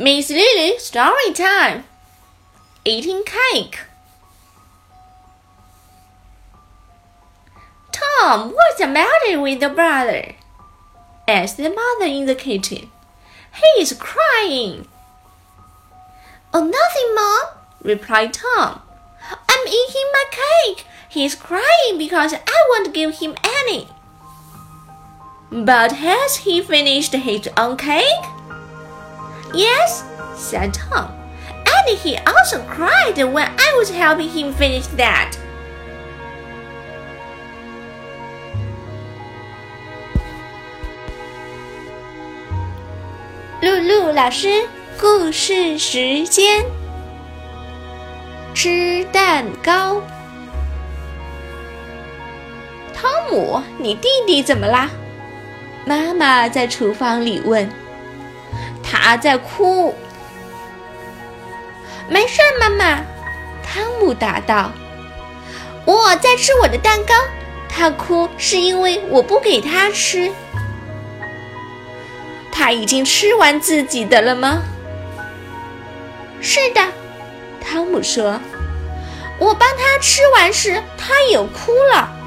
Miss Lily, story time. Eating cake. Tom, what's the matter with your brother? asked the mother in the kitchen. He is crying. Oh, nothing, Mom, replied Tom. I'm eating my cake. He's crying because I won't give him any. But has he finished his own cake? Yes, said Tom. And he also cried when I was helping him finish that. 露露老师，故事时间。吃蛋糕。汤姆，你弟弟怎么啦？妈妈在厨房里问。他在哭。没事，妈妈。汤姆答道。我在吃我的蛋糕。他哭是因为我不给他吃。他已经吃完自己的了吗？是的，汤姆说。我帮他吃完时，他也哭了。